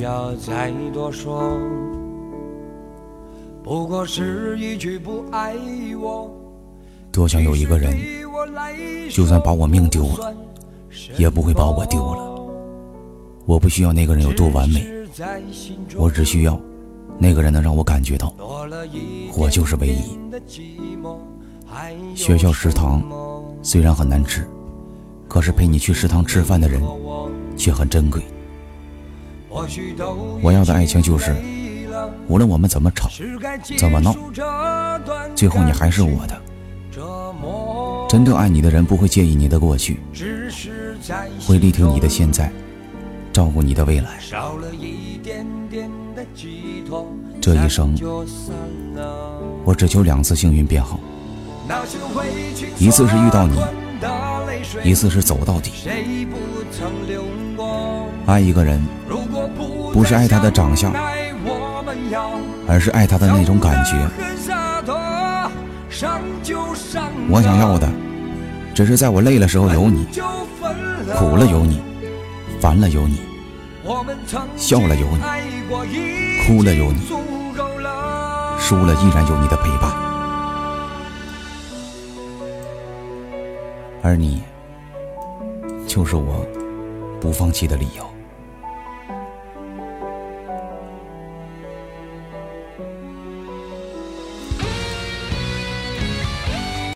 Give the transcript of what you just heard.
要再多说。不过是一句不爱我。多想有一个人，就算把我命丢了，也不会把我丢了。我不需要那个人有多完美，我只需要那个人能让我感觉到，我就是唯一。学校食堂虽然很难吃，可是陪你去食堂吃饭的人却很珍贵。我要的爱情就是，无论我们怎么吵，怎么闹，最后你还是我的。真正爱你的人不会介意你的过去，会力挺你的现在。照顾你的未来。这一生，我只求两次幸运变好，一次是遇到你，一次是走到底。爱一个人，不是爱他的长相，而是爱他的那种感觉。我想要的，只是在我累的时候有你，苦了有你。烦了有你，笑了有你，哭了有你，输了依然有你的陪伴，而你，就是我不放弃的理由。